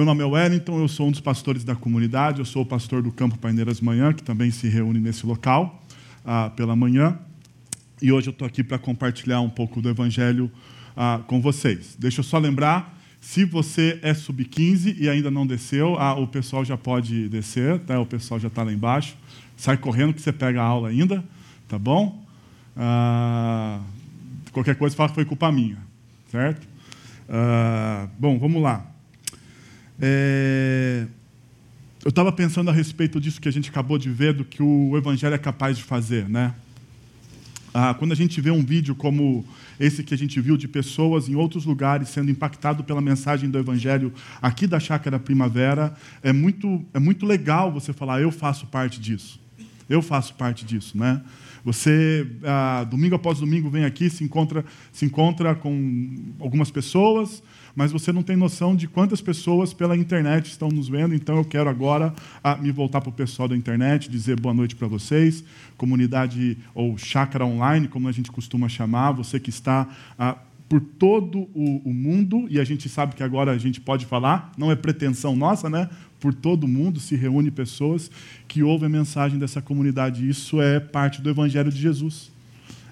Meu nome é Wellington, eu sou um dos pastores da comunidade, eu sou o pastor do Campo Paineiras Manhã, que também se reúne nesse local ah, pela manhã. E hoje eu estou aqui para compartilhar um pouco do Evangelho ah, com vocês. Deixa eu só lembrar, se você é sub-15 e ainda não desceu, ah, o pessoal já pode descer, tá? o pessoal já está lá embaixo. Sai correndo que você pega a aula ainda, tá bom? Ah, qualquer coisa fala que foi culpa minha, certo? Ah, bom, vamos lá. É, eu estava pensando a respeito disso que a gente acabou de ver, do que o Evangelho é capaz de fazer, né? Ah, quando a gente vê um vídeo como esse que a gente viu de pessoas em outros lugares sendo impactado pela mensagem do Evangelho aqui da Chácara Primavera, é muito, é muito legal você falar, eu faço parte disso. Eu faço parte disso, né? Você, ah, domingo após domingo, vem aqui, se encontra, se encontra com algumas pessoas, mas você não tem noção de quantas pessoas pela internet estão nos vendo. Então, eu quero agora ah, me voltar para o pessoal da internet, dizer boa noite para vocês, comunidade ou chácara online, como a gente costuma chamar, você que está ah, por todo o, o, mundo, e a gente sabe que agora a gente pode falar, não é pretensão nossa, né? Por todo o mundo se reúne pessoas que ouvem a mensagem dessa comunidade. Isso é parte do Evangelho de Jesus.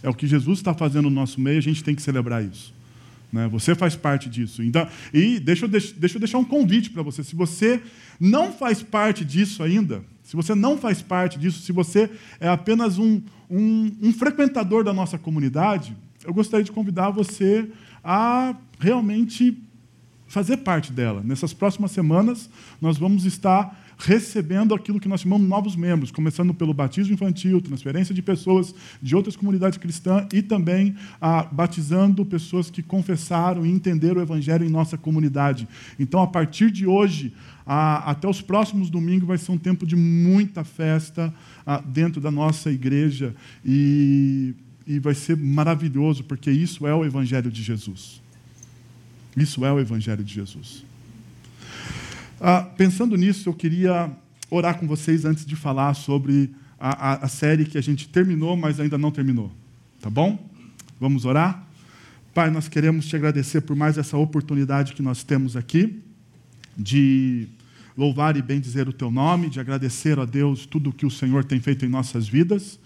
É o que Jesus está fazendo no nosso meio, a gente tem que celebrar isso. Né? Você faz parte disso. Então, e deixa eu, deixa eu deixar um convite para você. Se você não faz parte disso ainda, se você não faz parte disso, se você é apenas um, um, um frequentador da nossa comunidade, eu gostaria de convidar você a realmente fazer parte dela. Nessas próximas semanas, nós vamos estar recebendo aquilo que nós chamamos novos membros, começando pelo batismo infantil, transferência de pessoas de outras comunidades cristãs e também ah, batizando pessoas que confessaram e entenderam o Evangelho em nossa comunidade. Então, a partir de hoje, ah, até os próximos domingos, vai ser um tempo de muita festa ah, dentro da nossa igreja e, e vai ser maravilhoso, porque isso é o Evangelho de Jesus. Isso é o Evangelho de Jesus. Ah, pensando nisso, eu queria orar com vocês antes de falar sobre a, a, a, série que a gente terminou, mas ainda não terminou. Tá bom? Vamos orar? Pai, nós queremos te agradecer por mais essa oportunidade que nós temos aqui de louvar e bendizer o teu nome, de agradecer a Deus tudo o que o Senhor tem feito em nossas vidas,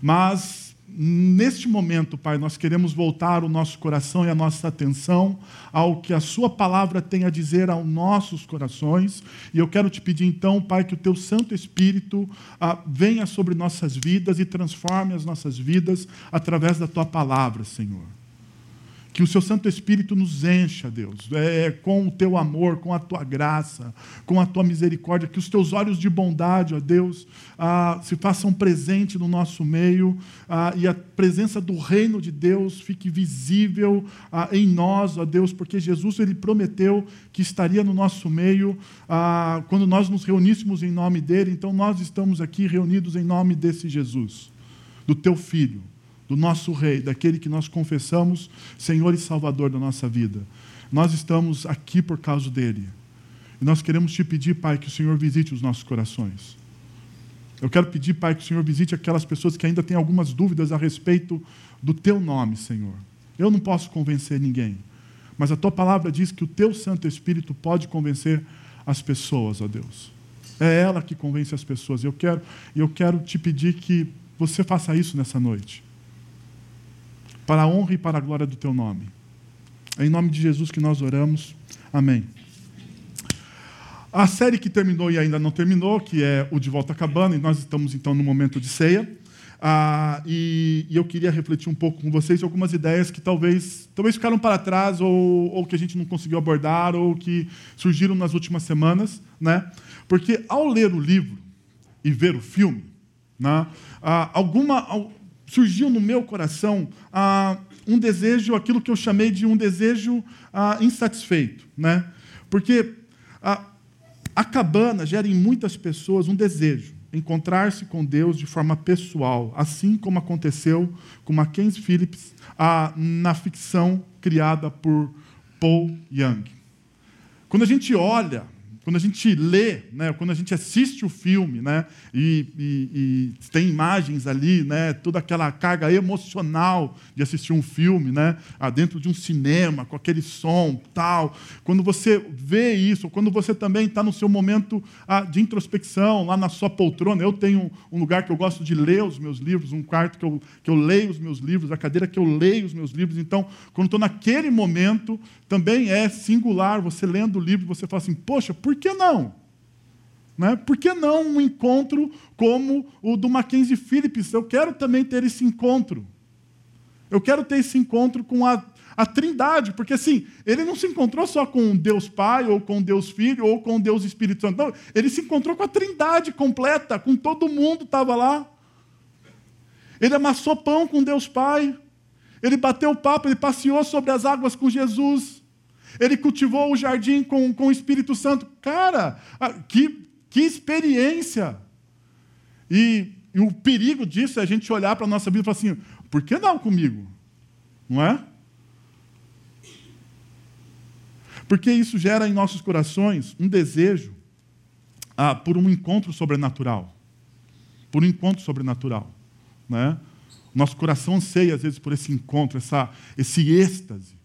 mas Neste momento, Pai, nós queremos voltar o nosso coração e a nossa atenção ao que a Sua palavra tem a dizer aos nossos corações. E eu quero te pedir, então, Pai, que o Teu Santo Espírito ah, venha sobre nossas vidas e transforme as nossas vidas através da Tua palavra, Senhor. Que o seu Santo Espírito nos encha, Deus, é, com o teu amor, com a tua graça, com a tua misericórdia. Que os teus olhos de bondade, ó Deus, ah, se façam presente no nosso meio ah, e a presença do reino de Deus fique visível ah, em nós, ó Deus, porque Jesus ele prometeu que estaria no nosso meio ah, quando nós nos reuníssemos em nome dele. Então nós estamos aqui reunidos em nome desse Jesus, do teu Filho do nosso Rei, daquele que nós confessamos Senhor e Salvador da nossa vida. Nós estamos aqui por causa dele. E nós queremos te pedir, Pai, que o Senhor visite os nossos corações. Eu quero pedir, Pai, que o Senhor visite aquelas pessoas que ainda têm algumas dúvidas a respeito do teu nome, Senhor. Eu não posso convencer ninguém, mas a tua palavra diz que o teu Santo Espírito pode convencer as pessoas, ó Deus. É ela que convence as pessoas. Eu quero, eu quero te pedir que você faça isso nessa noite para a honra e para a glória do teu nome. É em nome de Jesus que nós oramos. Amém. A série que terminou e ainda não terminou, que é o De Volta Cabana, e nós estamos então no momento de ceia. Ah, e, e, eu queria refletir um pouco com vocês algumas ideias que talvez, talvez ficaram para trás, ou, ou que a gente não conseguiu abordar, ou que surgiram nas últimas semanas. Né? Porque ao ler o livro e ver o filme, né, ah, alguma, surgiu no meu coração ah, um desejo, aquilo que eu chamei de um desejo ah, insatisfeito. Né? Porque ah, a cabana gera em muitas pessoas um desejo, encontrar-se com Deus de forma pessoal, assim como aconteceu com Mackenzie Phillips ah, na ficção criada por Paul Young. Quando a gente olha quando a gente lê, né, quando a gente assiste o filme, né, e, e, e, tem imagens ali, né, toda aquela carga emocional de assistir um filme, né, dentro de um cinema, com aquele som, tal. Quando você vê isso, quando você também está no seu momento ah, de introspecção, lá na sua poltrona, eu tenho um lugar que eu gosto de ler os meus livros, um quarto que eu, que eu leio os meus livros, a cadeira que eu leio os meus livros. Então, quando estou naquele momento, também é singular. Você lendo o livro, você fala assim, poxa, por que não? Né? Por que não um encontro como o do Mackenzie Phillips? Eu quero também ter esse encontro. Eu quero ter esse encontro com a, a Trindade, porque assim, ele não se encontrou só com Deus Pai, ou com Deus Filho, ou com Deus Espírito Santo. Não, ele se encontrou com a Trindade completa, com todo mundo estava lá. Ele amassou pão com Deus Pai. Ele bateu papo, ele passeou sobre as águas com Jesus. Ele cultivou o jardim com, com o Espírito Santo. Cara, que, que experiência! E, e o perigo disso é a gente olhar para a nossa vida e falar assim: por que não comigo? Não é? Porque isso gera em nossos corações um desejo ah, por um encontro sobrenatural. Por um encontro sobrenatural. Né? Nosso coração anseia, às vezes, por esse encontro, essa, esse êxtase.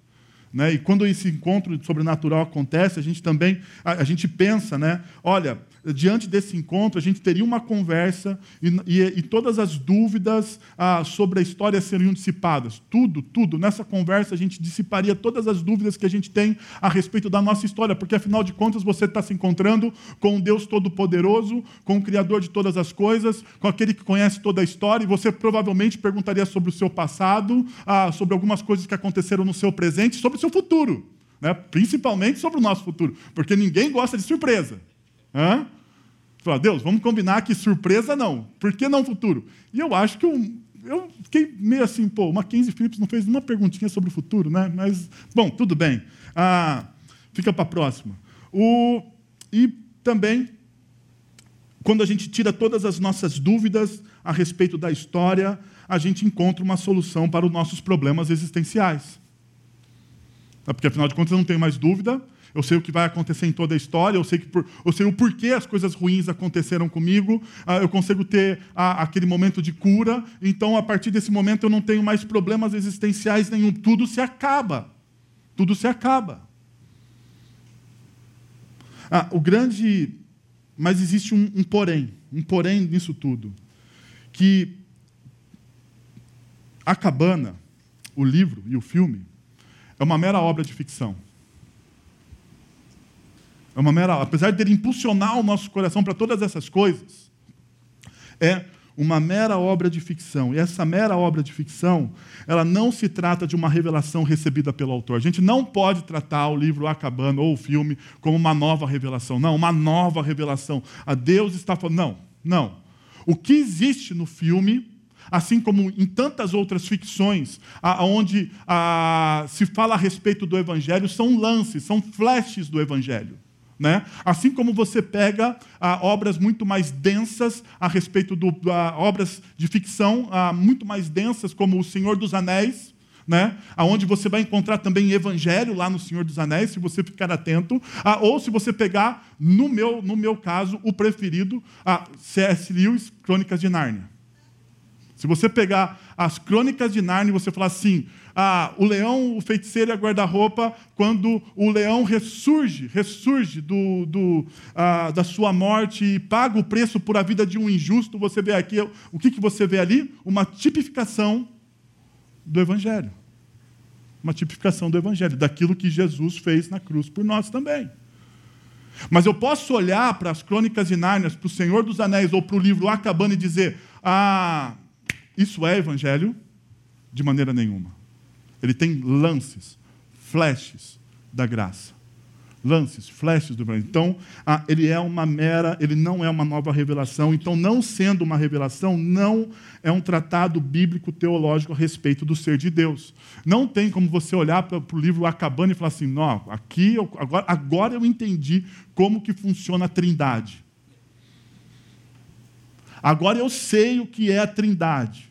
Né? E quando esse encontro sobrenatural acontece, a gente também a, a gente pensa, né? Olha, diante desse encontro, a gente teria uma conversa e, e, e todas as dúvidas ah, sobre a história seriam dissipadas. Tudo, tudo. Nessa conversa, a gente dissiparia todas as dúvidas que a gente tem a respeito da nossa história, porque afinal de contas você está se encontrando com um Deus Todo-Poderoso, com o Criador de todas as coisas, com aquele que conhece toda a história, e você provavelmente perguntaria sobre o seu passado, ah, sobre algumas coisas que aconteceram no seu presente, sobre o seu futuro. Né? Principalmente sobre o nosso futuro, porque ninguém gosta de surpresa. Hã? Fala, Deus, vamos combinar que surpresa não. Por que não futuro? E eu acho que eu, eu fiquei meio assim, pô, o Mackenzie Phillips não fez uma perguntinha sobre o futuro, né? Mas, bom, tudo bem. Ah, fica para a próxima. O, e também, quando a gente tira todas as nossas dúvidas a respeito da história, a gente encontra uma solução para os nossos problemas existenciais. Porque, afinal de contas, eu não tenho mais dúvida, eu sei o que vai acontecer em toda a história, eu sei, que por, eu sei o porquê as coisas ruins aconteceram comigo, ah, eu consigo ter aquele momento de cura, então a partir desse momento eu não tenho mais problemas existenciais nenhum, tudo se acaba. Tudo se acaba. Ah, o grande. Mas existe um, um porém, um porém nisso tudo, que a cabana, o livro e o filme, é uma mera obra de ficção. É uma mera, apesar de ele impulsionar o nosso coração para todas essas coisas, é uma mera obra de ficção. E essa mera obra de ficção, ela não se trata de uma revelação recebida pelo autor. A gente não pode tratar o livro Acabando ou o filme como uma nova revelação. Não, uma nova revelação. A Deus está falando. Não, não. O que existe no filme, assim como em tantas outras ficções, onde se fala a respeito do Evangelho, são lances, são flashes do Evangelho. Né? Assim como você pega ah, obras muito mais densas a respeito de ah, obras de ficção ah, muito mais densas, como O Senhor dos Anéis, né? Aonde você vai encontrar também evangelho lá no Senhor dos Anéis, se você ficar atento, ah, ou se você pegar, no meu, no meu caso, o preferido, a C.S. Lewis, Crônicas de Nárnia. Se você pegar as crônicas de Narnia e você falar assim, ah, o leão, o feiticeiro e a guarda-roupa, quando o leão ressurge, ressurge do, do, ah, da sua morte e paga o preço por a vida de um injusto, você vê aqui, o que, que você vê ali? Uma tipificação do Evangelho. Uma tipificação do Evangelho, daquilo que Jesus fez na cruz por nós também. Mas eu posso olhar para as crônicas de Nárnia, para o Senhor dos Anéis ou para o livro Acabando e dizer: ah, isso é evangelho? De maneira nenhuma. Ele tem lances, flashes da graça. Lances, flashes do evangelho. Então, ah, ele é uma mera, ele não é uma nova revelação. Então, não sendo uma revelação, não é um tratado bíblico teológico a respeito do ser de Deus. Não tem como você olhar para o livro acabando e falar assim, não, aqui eu, agora, agora eu entendi como que funciona a Trindade. Agora eu sei o que é a trindade.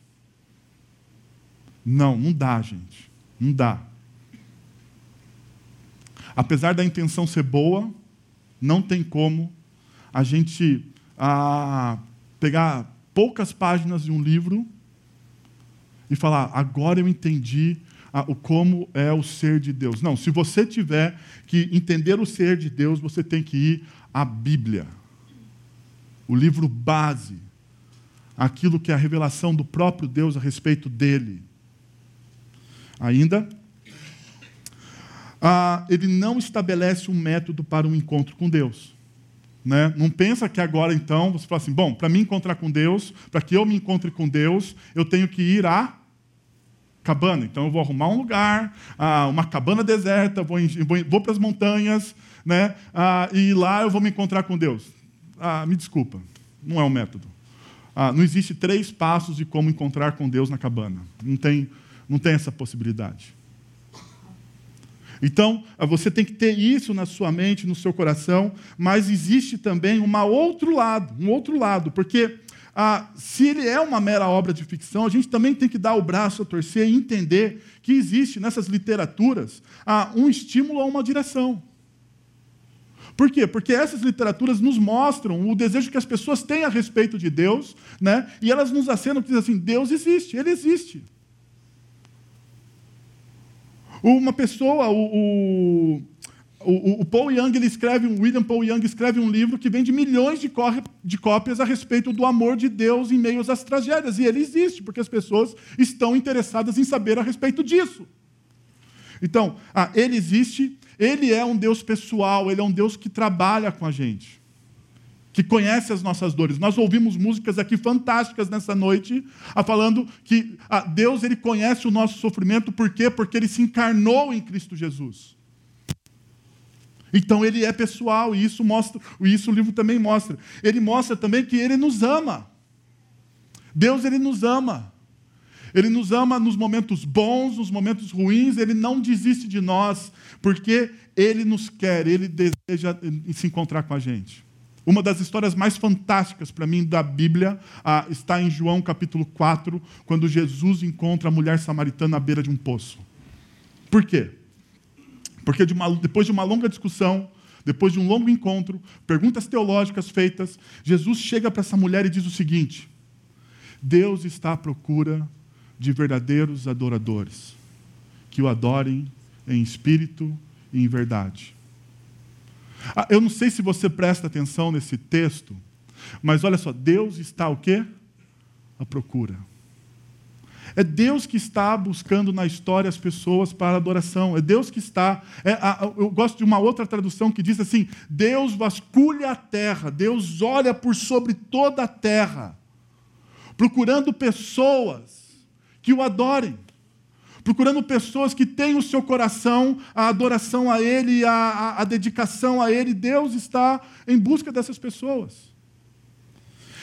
Não, não dá, gente. Não dá. Apesar da intenção ser boa, Não tem como a gente ah, pegar poucas páginas de um livro e falar, agora eu entendi ah, o como é o ser de Deus. Não, se você tiver que entender o ser de Deus, você tem que ir à Bíblia, o livro base, aquilo que é a revelação do próprio Deus a respeito dele. Ainda, ah, ele não estabelece um método para um encontro com Deus. Né? Não pensa que agora, então, você fala assim: bom, para me encontrar com Deus, para que eu me encontre com Deus, eu tenho que ir à cabana. Então, eu vou arrumar um lugar, ah, uma cabana deserta, vou, vou, vou para as montanhas, né? Ah, e lá eu vou me encontrar com Deus. Ah, me desculpa, não é um método. Ah, não existe três passos de como encontrar com Deus na cabana. Não tem, não tem essa possibilidade. Então, você tem que ter isso na sua mente, no seu coração, mas existe também um outro lado, um outro lado, porque ah, se ele é uma mera obra de ficção, a gente também tem que dar o braço a torcer e entender que existe nessas literaturas ah, um estímulo a uma direção. Por quê? Porque essas literaturas nos mostram o desejo que as pessoas têm a respeito de Deus, né? e elas nos acenam que dizem assim: Deus existe, Ele existe. Uma pessoa, o, o, o, Paul Young, ele escreve, o William Paul Young escreve um livro que vende milhões de, de cópias a respeito do amor de Deus em meio às tragédias. E ele existe, porque as pessoas estão interessadas em saber a respeito disso. Então, ah, ele existe, ele é um Deus pessoal, ele é um Deus que trabalha com a gente que conhece as nossas dores. Nós ouvimos músicas aqui fantásticas nessa noite, falando que ah, Deus ele conhece o nosso sofrimento, por quê? Porque ele se encarnou em Cristo Jesus. Então ele é pessoal, e isso mostra, isso o livro também mostra. Ele mostra também que ele nos ama. Deus ele nos ama. Ele nos ama nos momentos bons, nos momentos ruins, ele não desiste de nós, porque ele nos quer, ele deseja se encontrar com a gente. Uma das histórias mais fantásticas para mim da Bíblia ah, está em João capítulo 4, quando Jesus encontra a mulher samaritana à beira de um poço. Por quê? Porque de uma, depois de uma longa discussão, depois de um longo encontro, perguntas teológicas feitas, Jesus chega para essa mulher e diz o seguinte: Deus está à procura de verdadeiros adoradores, que o adorem em espírito e em verdade. Ah, eu não sei se você presta atenção nesse texto, mas olha só, Deus está o quê? À procura. É Deus que está buscando na história as pessoas para adoração. É Deus que está. É, a, eu gosto de uma outra tradução que diz assim: Deus vasculha a terra, Deus olha por sobre toda a terra, procurando pessoas que o adorem procurando pessoas que têm o seu coração, a adoração a Ele, a, a, a dedicação a Ele. Deus está em busca dessas pessoas.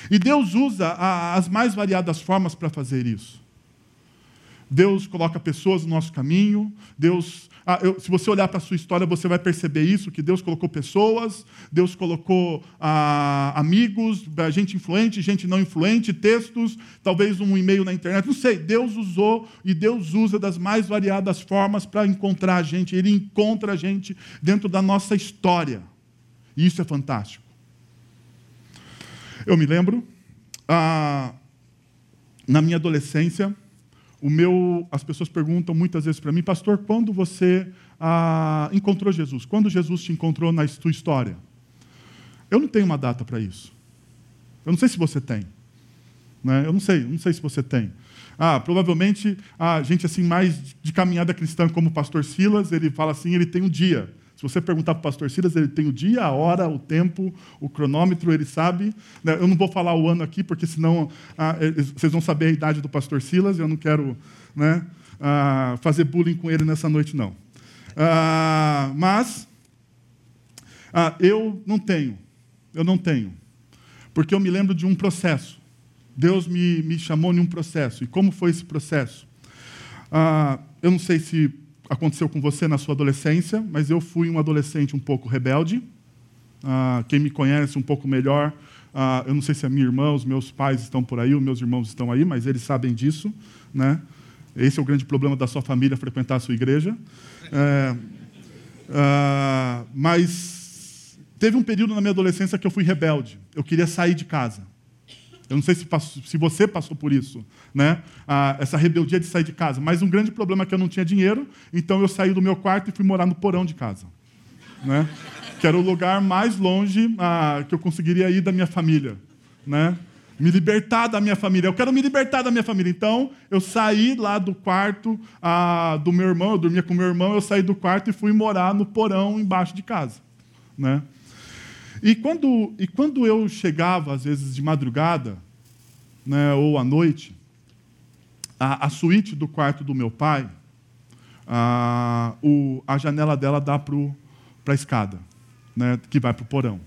E Deus usa a, as mais variadas formas para fazer isso. Deus coloca pessoas no nosso caminho, Deus ah, eu, se você olhar para a sua história, você vai perceber isso: que Deus colocou pessoas, Deus colocou ah, amigos, gente influente, gente não influente, textos, talvez um e-mail na internet, não sei. Deus usou e Deus usa das mais variadas formas para encontrar a gente. Ele encontra a gente dentro da nossa história. E isso é fantástico. Eu me lembro, ah, na minha adolescência, o meu, as pessoas perguntam muitas vezes para mim, pastor, quando você ah, encontrou Jesus? Quando Jesus te encontrou na sua história? Eu não tenho uma data para isso. Eu não sei se você tem. Né? Eu não sei, não sei se você tem. Ah, provavelmente a gente assim mais de caminhada cristã como o pastor Silas, ele fala assim, ele tem um dia. Se você perguntar para o pastor Silas, ele tem o dia, a hora, o tempo, o cronômetro, ele sabe. Né? Eu não vou falar o ano aqui, porque senão ah, vocês vão saber a idade do pastor Silas, eu não quero né, ah, fazer bullying com ele nessa noite, não. Ah, mas ah, eu não tenho, eu não tenho, porque eu me lembro de um processo. Deus me, me chamou em um processo. E como foi esse processo? Ah, eu não sei se aconteceu com você na sua adolescência, mas eu fui um adolescente um pouco rebelde. Ah, quem me conhece um pouco melhor, ah, eu não sei se a minha irmã, os meus pais estão por aí, os meus irmãos estão aí, mas eles sabem disso. Né? Esse é o grande problema da sua família, frequentar a sua igreja. É, ah, mas Teve um período na minha adolescência que eu fui rebelde. Eu queria sair de casa. Eu não sei se, se você passou por isso, né? Ah, essa rebeldia de sair de casa. Mas um grande problema é que eu não tinha dinheiro, então eu saí do meu quarto e fui morar no porão de casa. Né? Que era o lugar mais longe ah, que eu conseguiria ir da minha família. Né? Me libertar da minha família. Eu quero me libertar da minha família. Então, eu saí lá do quarto ah, do meu irmão, eu dormia com meu irmão, eu saí do quarto e fui morar no porão embaixo de casa. Né? E quando, e quando eu chegava, às vezes de madrugada, né, ou à noite, a, a suíte do quarto do meu pai, a, o, a janela dela dá para a escada, né, que vai para o porão.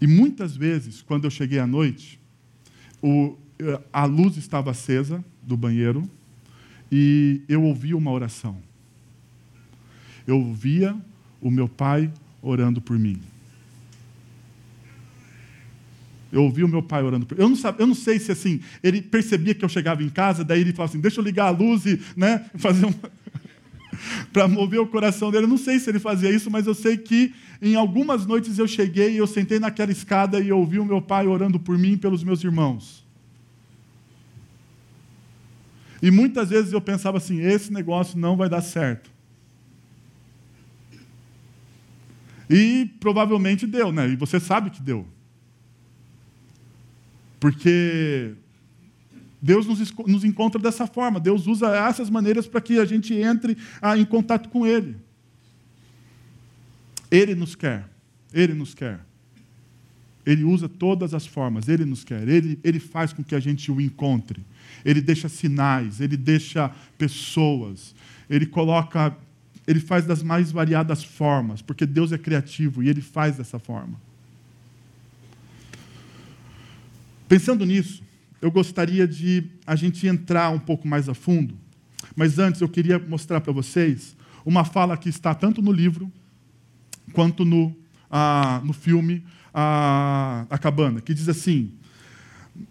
E muitas vezes, quando eu cheguei à noite, o, a luz estava acesa do banheiro e eu ouvia uma oração. Eu ouvia o meu pai orando por mim. Eu ouvi o meu pai orando eu não, sabe, eu não sei se assim, ele percebia que eu chegava em casa, daí ele falava assim: deixa eu ligar a luz e né, fazer um. para mover o coração dele. Eu não sei se ele fazia isso, mas eu sei que em algumas noites eu cheguei e eu sentei naquela escada e ouvi o meu pai orando por mim e pelos meus irmãos. E muitas vezes eu pensava assim: esse negócio não vai dar certo. E provavelmente deu, né? E você sabe que deu. Porque Deus nos, nos encontra dessa forma, Deus usa essas maneiras para que a gente entre ah, em contato com Ele. Ele nos quer, Ele nos quer. Ele usa todas as formas, Ele nos quer, Ele, ele faz com que a gente o encontre. Ele deixa sinais, Ele deixa pessoas, Ele coloca, Ele faz das mais variadas formas, porque Deus é criativo e Ele faz dessa forma. Pensando nisso, eu gostaria de a gente entrar um pouco mais a fundo, mas antes eu queria mostrar para vocês uma fala que está tanto no livro quanto no, ah, no filme ah, A Cabana, que diz assim: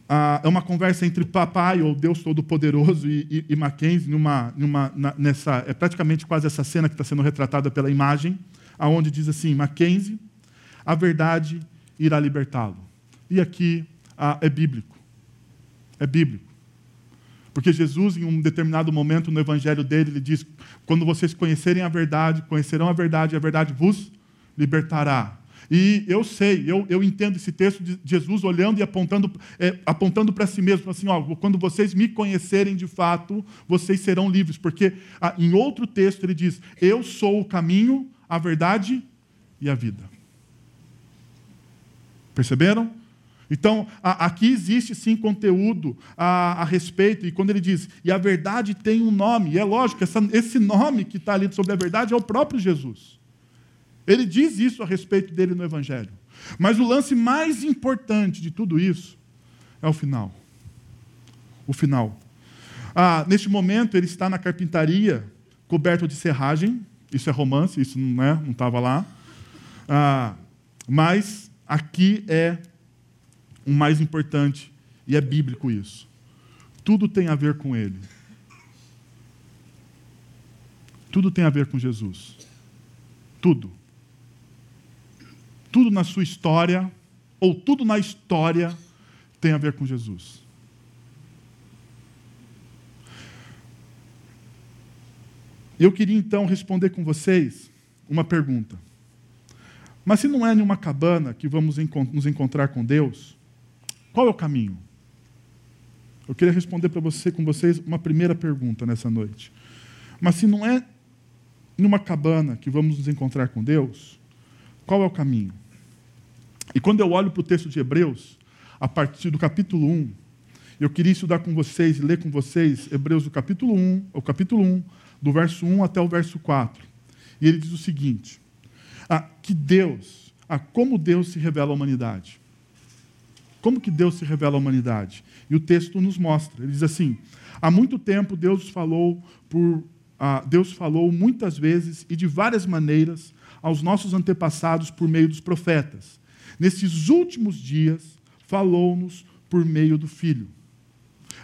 ah, é uma conversa entre papai ou Deus Todo-Poderoso e, e, e, Mackenzie, numa, numa, na, nessa, é praticamente quase essa cena que está sendo retratada pela imagem, aonde diz assim: Mackenzie, a verdade irá libertá-lo. E aqui ah, é bíblico. É bíblico. Porque Jesus, em um determinado momento no evangelho dele, ele diz: quando vocês conhecerem a verdade, conhecerão a verdade, e a verdade vos libertará. E eu sei, eu, eu entendo esse texto de Jesus olhando e apontando, é, apontando para si mesmo, assim, ó, quando vocês me conhecerem de fato, vocês serão livres. Porque ah, em outro texto ele diz: Eu sou o caminho, a verdade e a vida. Perceberam? Então, a, aqui existe sim conteúdo a, a, respeito, e quando ele diz, e a verdade tem um nome, e é lógico, essa, esse nome que está ali sobre a verdade é o próprio Jesus. Ele diz isso a respeito dele no Evangelho. Mas o lance mais importante de tudo isso é o final. O final. Ah, neste momento, ele está na carpintaria, coberto de serragem, isso é romance, isso não é, não estava lá. Ah, mas aqui é o mais importante, e é bíblico isso. Tudo tem a ver com Ele. Tudo tem a ver com Jesus. Tudo. Tudo na sua história, ou tudo na história, tem a ver com Jesus. Eu queria então responder com vocês uma pergunta. Mas se não é nenhuma cabana que vamos nos encontrar com Deus, qual é o caminho? Eu queria responder para você, com vocês, uma primeira pergunta nessa noite. Mas se não é numa cabana que vamos nos encontrar com Deus, qual é o caminho? E quando eu olho para o texto de Hebreus, a partir do capítulo 1, eu queria estudar com vocês e ler com vocês Hebreus do capítulo 1, o capítulo 1, do verso 1 até o verso 4. E ele diz o seguinte: ah, que Deus, ah, como Deus se revela à humanidade. Como que Deus se revela à humanidade? E o texto nos mostra. Ele diz assim: há muito tempo Deus falou por ah, Deus falou muitas vezes e de várias maneiras aos nossos antepassados por meio dos profetas. Nesses últimos dias falou-nos por meio do Filho.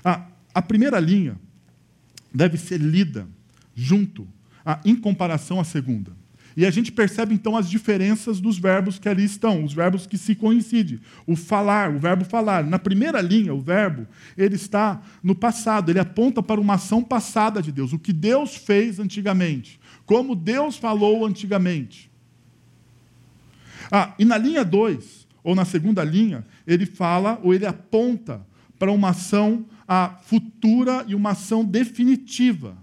Ah, a primeira linha deve ser lida junto, ah, em comparação à segunda. E a gente percebe então as diferenças dos verbos que ali estão, os verbos que se coincidem. O falar, o verbo falar. Na primeira linha, o verbo, ele está no passado, ele aponta para uma ação passada de Deus, o que Deus fez antigamente, como Deus falou antigamente. Ah, e na linha 2, ou na segunda linha, ele fala ou ele aponta para uma ação a futura e uma ação definitiva.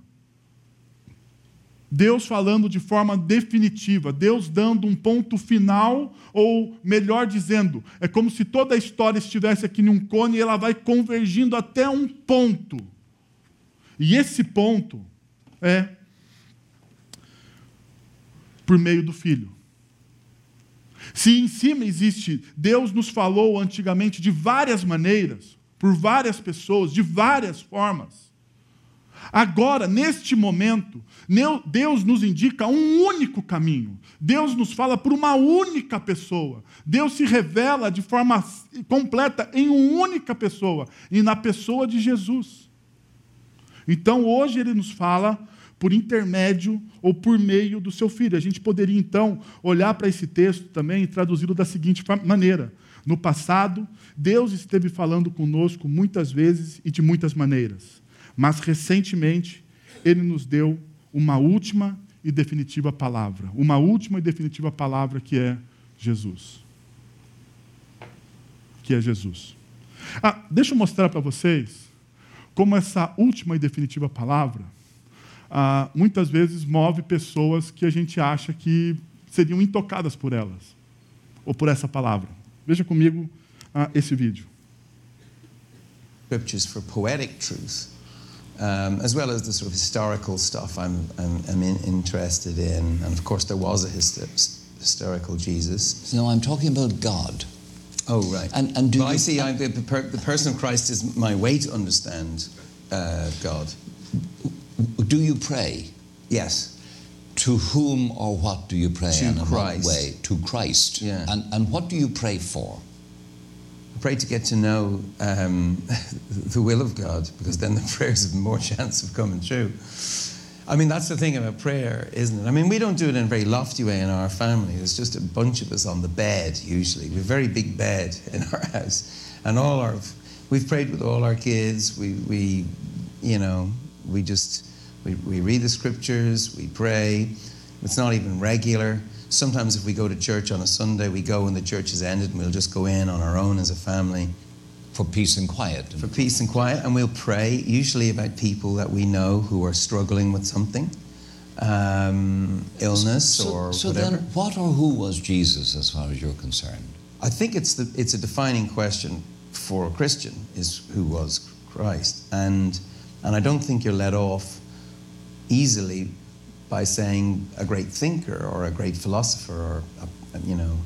Deus falando de forma definitiva, Deus dando um ponto final, ou melhor dizendo, é como se toda a história estivesse aqui num cone e ela vai convergindo até um ponto. E esse ponto é por meio do Filho. Se em cima existe, Deus nos falou antigamente de várias maneiras, por várias pessoas, de várias formas. Agora, neste momento, Deus nos indica um único caminho. Deus nos fala por uma única pessoa. Deus se revela de forma completa em uma única pessoa, e na pessoa de Jesus. Então, hoje, ele nos fala por intermédio ou por meio do seu filho. A gente poderia, então, olhar para esse texto também e traduzi-lo da seguinte maneira: No passado, Deus esteve falando conosco muitas vezes e de muitas maneiras, mas recentemente, ele nos deu uma última e definitiva palavra. Uma última e definitiva palavra que é Jesus. Que é Jesus. Ah, deixa eu mostrar para vocês como essa última e definitiva palavra ah, muitas vezes move pessoas que a gente acha que seriam intocadas por elas ou por essa palavra. Veja comigo ah, esse vídeo. Scriptures for poetic truth. Um, as well as the sort of historical stuff I'm, I'm, I'm in, interested in. And of course, there was a hist- historical Jesus. No, I'm talking about God. Oh, right. And, and do well, you, I see I, the, per, the person of Christ is my way to understand uh, God. do you pray? Yes. To whom or what do you pray? To and in Christ. what way? To Christ. Yeah. And, and what do you pray for? Pray to get to know um, the will of God because then the prayers have more chance of coming true. I mean, that's the thing about prayer, isn't it? I mean, we don't do it in a very lofty way in our family. There's just a bunch of us on the bed, usually. We have a very big bed in our house. And all our, we've prayed with all our kids. We, we you know, we just, we, we read the scriptures, we pray. It's not even regular. Sometimes if we go to church on a Sunday, we go when the church is ended and we'll just go in on our own as a family For peace and quiet. for peace and quiet, and we'll pray, usually about people that we know who are struggling with something, um, illness so, or so whatever. then, what or who was Jesus as far as you're concerned? I think it's the it's a defining question for a Christian is who was Christ, and and I don't think you're let off easily by saying a great thinker or a great philosopher or a, you know,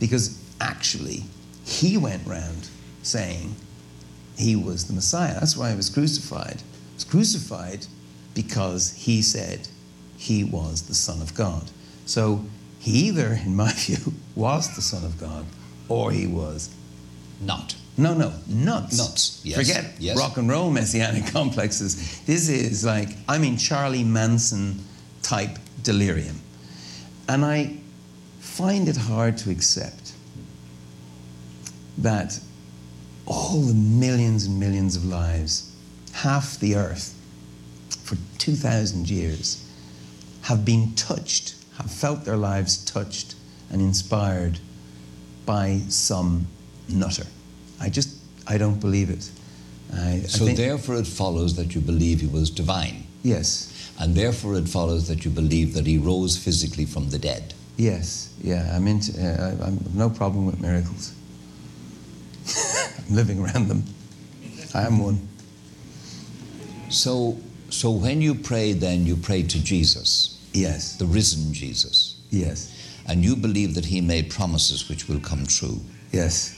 because actually he went round saying he was the Messiah. That's why he was crucified. He was crucified because he said he was the Son of God. So he either, in my view, was the Son of God or he was Not. no, no, nuts. Nuts, yes, Forget yes. rock and roll messianic complexes. This is like, I mean, Charlie Manson type delirium. And I find it hard to accept that all the millions and millions of lives, half the earth, for 2,000 years, have been touched, have felt their lives touched and inspired by some nutter. I just, I don't believe it. I, I So think- therefore, it follows that you believe he was divine. Yes, And therefore, it follows that you believe that he rose physically from the dead. yes, yeah. I'm into. Uh, I, I'm no problem with miracles. I'm living around them. I am one. So, so when you pray, then you pray to Jesus, Yes, the risen Jesus, yes, and you believe that he made promises which will come true. yes.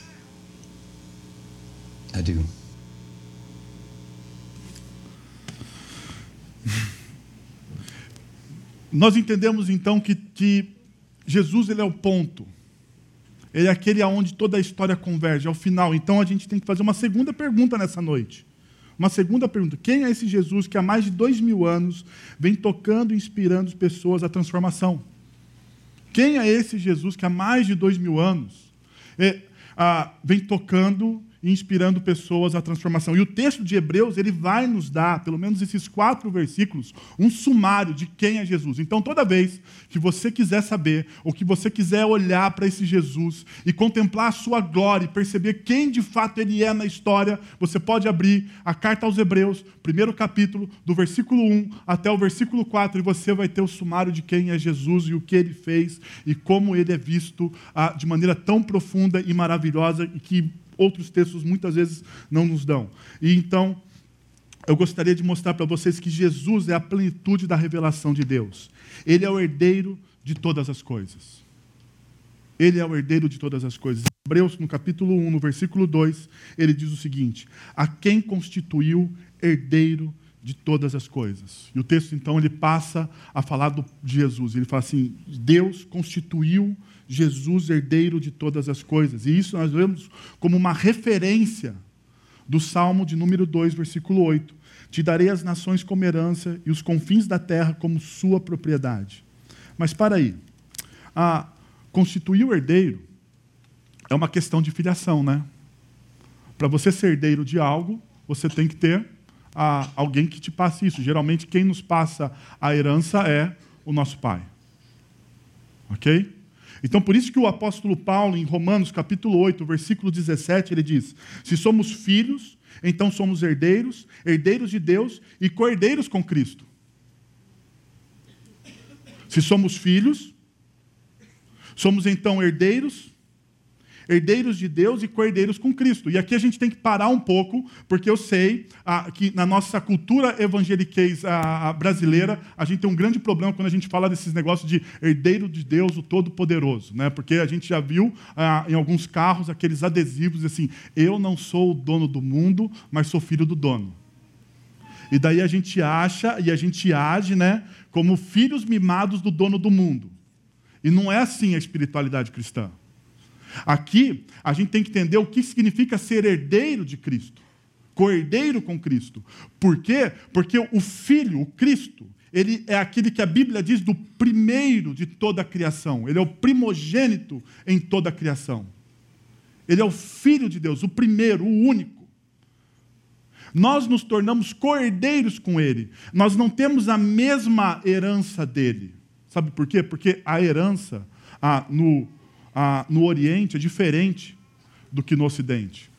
I do. Nós entendemos então que, que Jesus ele é o ponto. Ele é aquele aonde toda a história converge, é o final. Então a gente tem que fazer uma segunda pergunta nessa noite. Uma segunda pergunta: quem é esse Jesus que há mais de dois mil anos vem tocando e inspirando as pessoas à transformação? Quem é esse Jesus que há mais de dois mil anos é, vem tocando inspirando pessoas à transformação. E o texto de Hebreus, ele vai nos dar, pelo menos esses quatro versículos, um sumário de quem é Jesus. Então, toda vez que você quiser saber, ou que você quiser olhar para esse Jesus e contemplar a sua glória e perceber quem de fato ele é na história, você pode abrir a carta aos Hebreus, primeiro capítulo, do versículo 1 até o versículo 4, e você vai ter o sumário de quem é Jesus e o que ele fez e como ele é visto ah, de maneira tão profunda e maravilhosa e que outros textos muitas vezes não nos dão. E então, eu gostaria de mostrar para vocês que Jesus é a plenitude da revelação de Deus. Ele é o herdeiro de todas as coisas. Ele é o herdeiro de todas as coisas. Hebreus, no capítulo 1, no versículo 2, ele diz o seguinte: A quem constituiu herdeiro de todas as coisas. E o texto, então, ele passa a falar do, de Jesus. Ele fala assim: Deus constituiu Jesus herdeiro de todas as coisas. E isso nós vemos como uma referência do Salmo de número 2, versículo 8. Te darei as nações como herança e os confins da terra como sua propriedade. Mas para aí, a constituir o herdeiro é uma questão de filiação, né? Para você ser herdeiro de algo, você tem que ter a, alguém que te passe isso. Geralmente, quem nos passa a herança é o nosso pai. Ok? Então, por isso que o apóstolo Paulo, em Romanos capítulo 8, versículo 17, ele diz: Se somos filhos, então somos herdeiros, herdeiros de Deus e co-herdeiros com Cristo. Se somos filhos, somos então herdeiros, herdeiros de Deus e cordeiros com Cristo. E aqui a gente tem que parar um pouco, porque eu sei ah, que na nossa cultura evangeliquez ah, brasileira, a gente tem um grande problema quando a gente fala desses negócios de herdeiro de Deus, o Todo-Poderoso, né? porque a gente já viu ah, em alguns carros aqueles adesivos assim: eu não sou o dono do mundo, mas sou filho do dono. E daí a gente acha e a gente age né, como filhos mimados do dono do mundo. E não é assim a espiritualidade cristã. Aqui, a gente tem que entender o que significa ser herdeiro de Cristo, co-herdeiro com Cristo. Por quê? Porque o Filho, o Cristo, ele é aquele que a Bíblia diz do primeiro de toda a criação, ele é o primogênito em toda a criação. Ele é o Filho de Deus, o primeiro, o único. Nós nos tornamos co-herdeiros com Ele. Nós não temos a mesma herança dele. Sabe por quê? Porque a herança ah, no ah, no Oriente é diferente do que no Ocidente.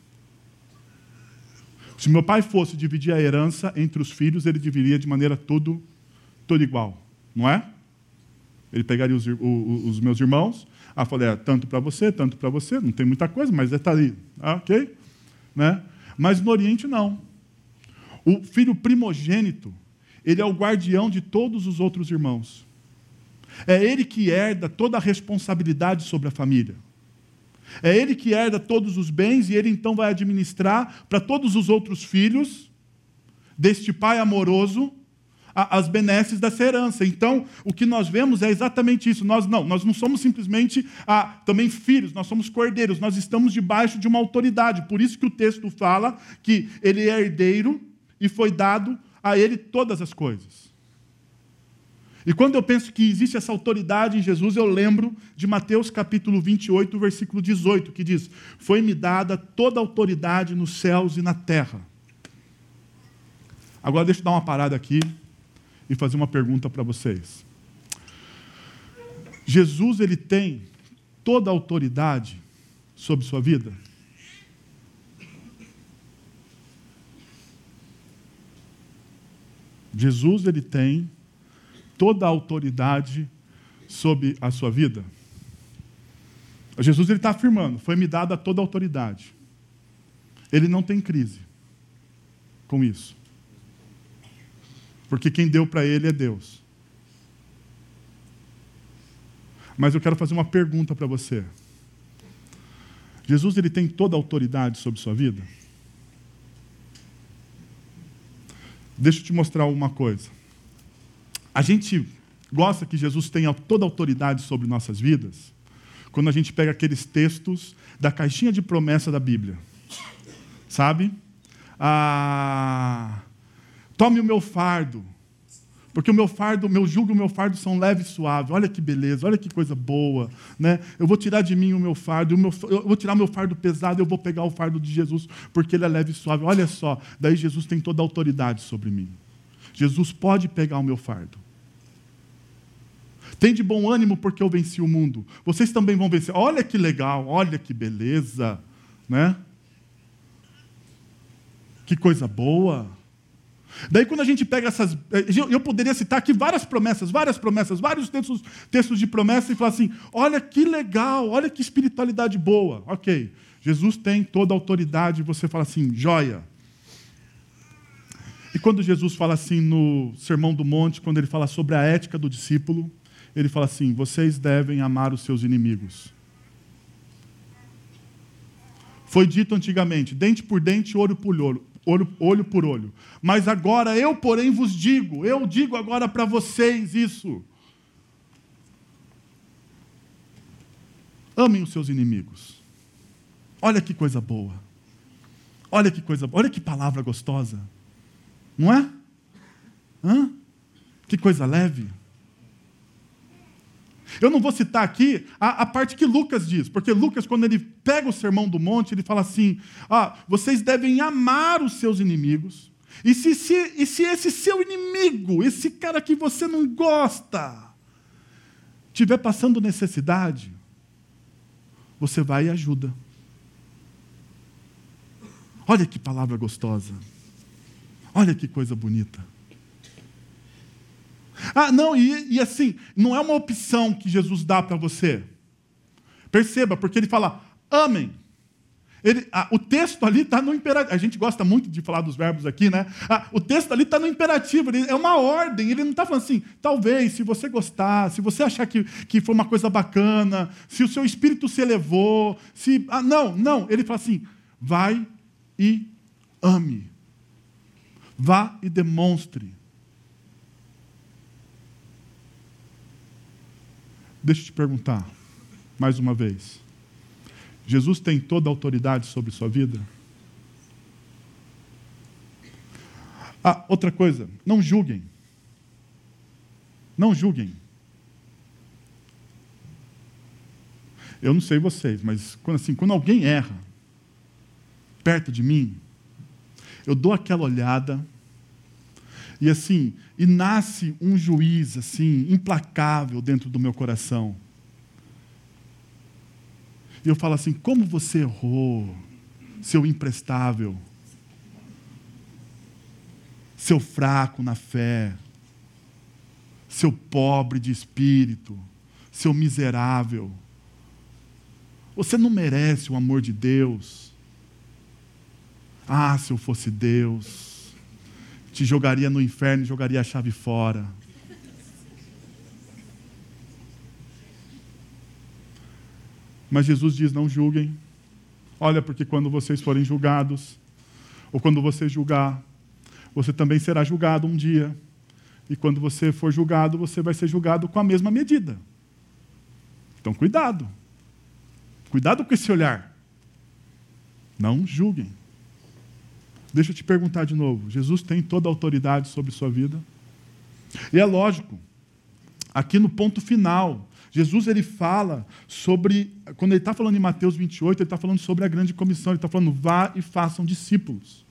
Se meu pai fosse dividir a herança entre os filhos, ele dividiria de maneira tudo, tudo igual, não é? Ele pegaria os, os, os meus irmãos, ah, falei, é, tanto para você, tanto para você, não tem muita coisa, mas está ali, ah, ok? Né? Mas no Oriente não. O filho primogênito, ele é o guardião de todos os outros irmãos. É ele que herda toda a responsabilidade sobre a família. É ele que herda todos os bens e ele então vai administrar para todos os outros filhos deste pai amoroso as benesses dessa herança. Então, o que nós vemos é exatamente isso. Nós não, nós não somos simplesmente ah, também filhos, nós somos cordeiros, nós estamos debaixo de uma autoridade. Por isso que o texto fala que ele é herdeiro e foi dado a ele todas as coisas. E quando eu penso que existe essa autoridade em Jesus, eu lembro de Mateus capítulo 28, versículo 18, que diz: Foi-me dada toda a autoridade nos céus e na terra. Agora deixa eu dar uma parada aqui e fazer uma pergunta para vocês. Jesus ele tem toda a autoridade sobre sua vida? Jesus ele tem toda a autoridade sobre a sua vida? Jesus ele está afirmando: foi-me dada toda a autoridade. Ele não tem crise com isso. Porque quem deu para ele é Deus. Mas eu quero fazer uma pergunta para você. Jesus ele tem toda a autoridade sobre sua vida? Deixa eu te mostrar uma coisa. A gente gosta que Jesus tenha toda a autoridade sobre nossas vidas quando a gente pega aqueles textos da caixinha de promessa da Bíblia. Sabe? Ah, tome o meu fardo, Porque o meu fardo, meu jugo e o meu fardo são leve e suave. Olha que beleza, olha que coisa boa. Né? Eu vou tirar de mim o meu fardo, o meu, eu vou tirar o meu fardo pesado, eu vou pegar o fardo de Jesus, porque ele é leve e suave. Olha só, daí Jesus tem toda a autoridade sobre mim. Jesus pode pegar o meu fardo. Tem de bom ânimo porque eu venci o mundo. Vocês também vão vencer. Olha que legal, olha que beleza, né? Que coisa boa. Daí, quando a gente pega essas. Eh, eu poderia citar aqui várias promessas, várias promessas, vários textos, textos de promessa e falar assim: olha que legal, olha que espiritualidade boa. Ok, Jesus tem toda a autoridade, você fala assim: joia. E quando Jesus fala assim no Sermão do Monte, quando ele fala sobre a ética do discípulo, ele fala assim: vocês devem amar os seus inimigos. Foi dito antigamente: dente por dente, olho por olho, olho, por olho. Mas agora eu, porém, vos digo, eu digo agora para vocês isso. Amem os seus inimigos. Olha que coisa boa. Olha que coisa, olha que palavra gostosa. Não é? Hã? Que coisa leve. Eu não vou citar aqui a, a, parte que Lucas diz, porque Lucas, quando ele pega o sermão do monte, ele fala assim: ah, vocês devem amar os seus inimigos. E se, se, e se esse seu inimigo, esse cara que você não gosta, estiver passando necessidade, você vai e ajuda. Olha que palavra gostosa. Olha que coisa bonita. Ah, não, e, e assim, não é uma opção que Jesus dá para você. Perceba, porque ele fala, amem. Ele, ah, o texto ali está no imperativo. A gente gosta muito de falar dos verbos aqui, né? Ah, o texto ali está no imperativo, ele, é uma ordem. Ele não está falando assim, talvez, se você gostar, se você achar que, que foi uma coisa bacana, se o seu espírito se elevou, se. Ah, não, não. Ele fala assim: vai e ame. Vá e demonstre. Deixa eu te perguntar, mais uma vez. Jesus tem toda a autoridade sobre sua vida? Ah, outra coisa, não julguem. Não julguem. Eu não sei vocês, mas quando, assim, quando alguém erra perto de mim, eu dou aquela olhada e assim, e nasce um juiz assim, implacável dentro do meu coração. E eu falo assim: como você errou, seu imprestável, seu fraco na fé, seu pobre de espírito, seu miserável. Você não merece o amor de Deus. Ah, se eu fosse Deus te jogaria no inferno e jogaria a chave fora. Mas Jesus diz: não julguem. Olha, porque quando vocês forem julgados, ou quando você julgar, você também será julgado um dia. E quando você for julgado, você vai ser julgado com a mesma medida. Então, cuidado. Cuidado com esse olhar. Não julguem. Deixa eu te perguntar de novo: Jesus tem toda a autoridade sobre sua vida? E é lógico, aqui no ponto final, Jesus ele fala sobre, quando ele está falando em Mateus 28, ele está falando sobre a grande comissão, ele está falando, vá e façam discípulos.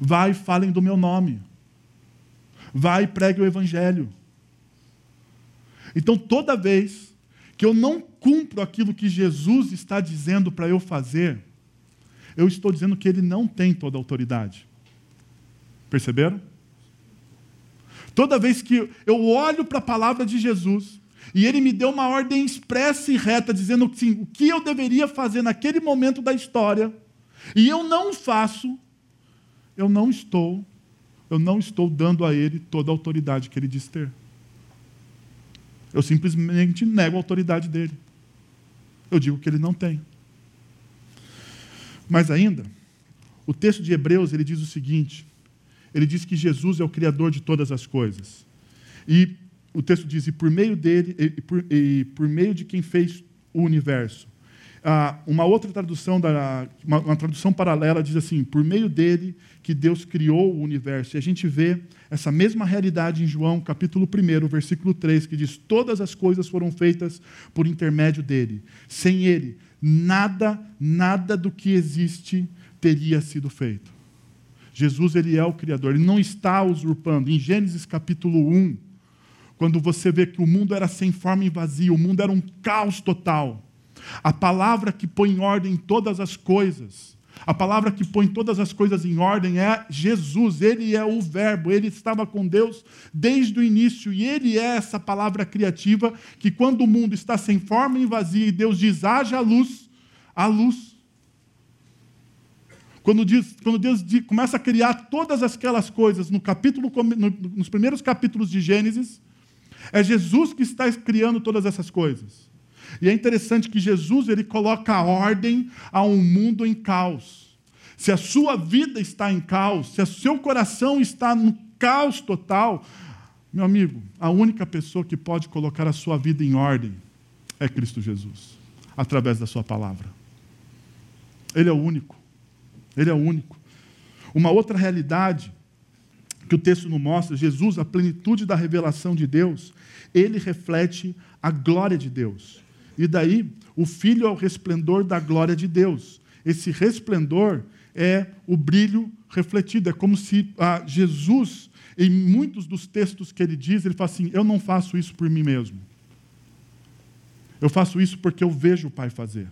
Vá e falem do meu nome. Vá e pregue o evangelho. Então, toda vez que eu não cumpro aquilo que Jesus está dizendo para eu fazer, eu estou dizendo que ele não tem toda a autoridade. Perceberam? Toda vez que eu olho para a palavra de Jesus e ele me deu uma ordem expressa e reta, dizendo assim, o que eu deveria fazer naquele momento da história, e eu não faço, eu não estou, eu não estou dando a ele toda a autoridade que ele diz ter. Eu simplesmente nego a autoridade dele. Eu digo que ele não tem. Mais ainda, o texto de Hebreus ele diz o seguinte: ele diz que Jesus é o Criador de todas as coisas. E o texto diz: e por meio dele, e por, e por meio de quem fez o universo, Ah, uma outra tradução, da, uma, uma, tradução paralela diz assim: por meio dele que Deus criou o universo. E a gente vê essa mesma realidade em João, capítulo 1, versículo 3, que diz: todas as coisas foram feitas por intermédio dele. Sem ele, nada, nada do que existe teria sido feito. Jesus, ele é o Criador, ele não está usurpando. Em Gênesis capítulo 1, quando você vê que o mundo era sem forma e vazio, o mundo era um caos total. A palavra que põe em ordem todas as coisas, a palavra que põe todas as coisas em ordem é Jesus, ele é o Verbo, ele estava com Deus desde o início e ele é essa palavra criativa que, quando o mundo está sem forma e vazio e Deus diz haja luz, a luz. Quando, diz, quando Deus diz, começa a criar todas aquelas coisas no capítulo, no, nos primeiros capítulos de Gênesis, é Jesus que está criando todas essas coisas. E é interessante que Jesus ele coloca ordem a um mundo em caos. Se a sua vida está em caos, se o seu coração está no caos total, meu amigo, a única pessoa que pode colocar a sua vida em ordem é Cristo Jesus, através da sua palavra. Ele é o único. Ele é o único. Uma outra realidade que o texto nos mostra, Jesus, a plenitude da revelação de Deus, ele reflete a glória de Deus. E daí, o Filho é o resplendor da glória de Deus. Esse resplendor é o brilho refletido. É como se ah, Jesus, em muitos dos textos que ele diz, ele fala assim: Eu não faço isso por mim mesmo. Eu faço isso porque eu vejo o Pai fazer.